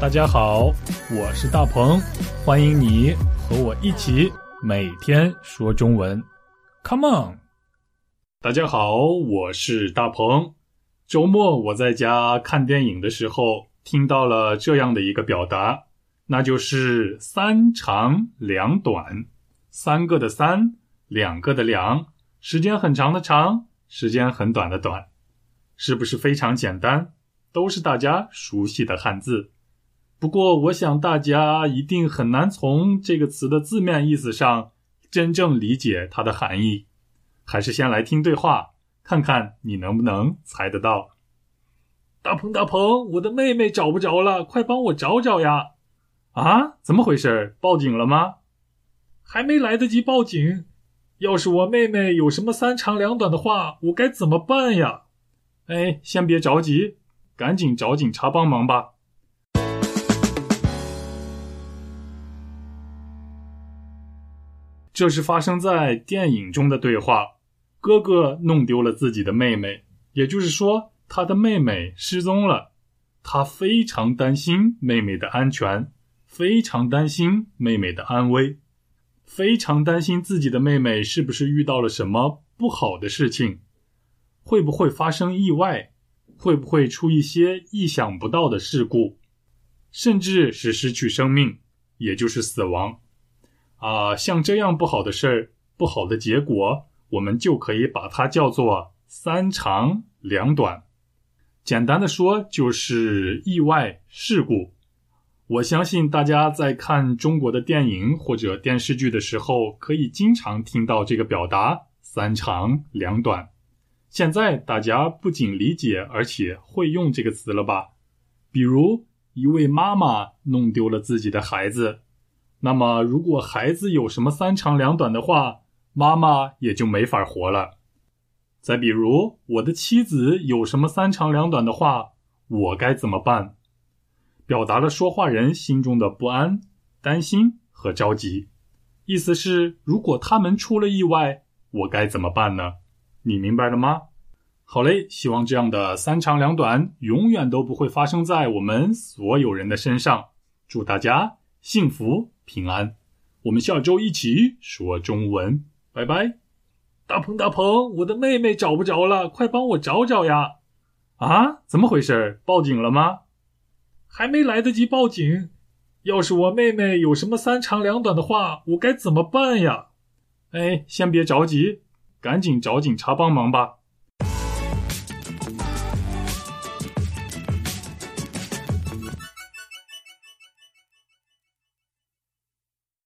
大家好，我是大鹏，欢迎你和我一起每天说中文，Come on！大家好，我是大鹏。周末我在家看电影的时候，听到了这样的一个表达，那就是“三长两短”，三个的三，两个的两，时间很长的长，时间很短的短，是不是非常简单？都是大家熟悉的汉字。不过，我想大家一定很难从这个词的字面意思上真正理解它的含义。还是先来听对话，看看你能不能猜得到。大鹏，大鹏，我的妹妹找不着了，快帮我找找呀！啊，怎么回事？报警了吗？还没来得及报警。要是我妹妹有什么三长两短的话，我该怎么办呀？哎，先别着急，赶紧找警察帮忙吧。这是发生在电影中的对话。哥哥弄丢了自己的妹妹，也就是说，他的妹妹失踪了。他非常担心妹妹的安全，非常担心妹妹的安危，非常担心自己的妹妹是不是遇到了什么不好的事情，会不会发生意外，会不会出一些意想不到的事故，甚至是失去生命，也就是死亡。啊，像这样不好的事儿，不好的结果，我们就可以把它叫做三长两短。简单的说，就是意外事故。我相信大家在看中国的电影或者电视剧的时候，可以经常听到这个表达“三长两短”。现在大家不仅理解，而且会用这个词了吧？比如，一位妈妈弄丢了自己的孩子。那么，如果孩子有什么三长两短的话，妈妈也就没法活了。再比如，我的妻子有什么三长两短的话，我该怎么办？表达了说话人心中的不安、担心和着急。意思是，如果他们出了意外，我该怎么办呢？你明白了吗？好嘞，希望这样的三长两短永远都不会发生在我们所有人的身上。祝大家幸福！平安，我们下周一起说中文，拜拜。大鹏，大鹏，我的妹妹找不着了，快帮我找找呀！啊，怎么回事？报警了吗？还没来得及报警。要是我妹妹有什么三长两短的话，我该怎么办呀？哎，先别着急，赶紧找警察帮忙吧。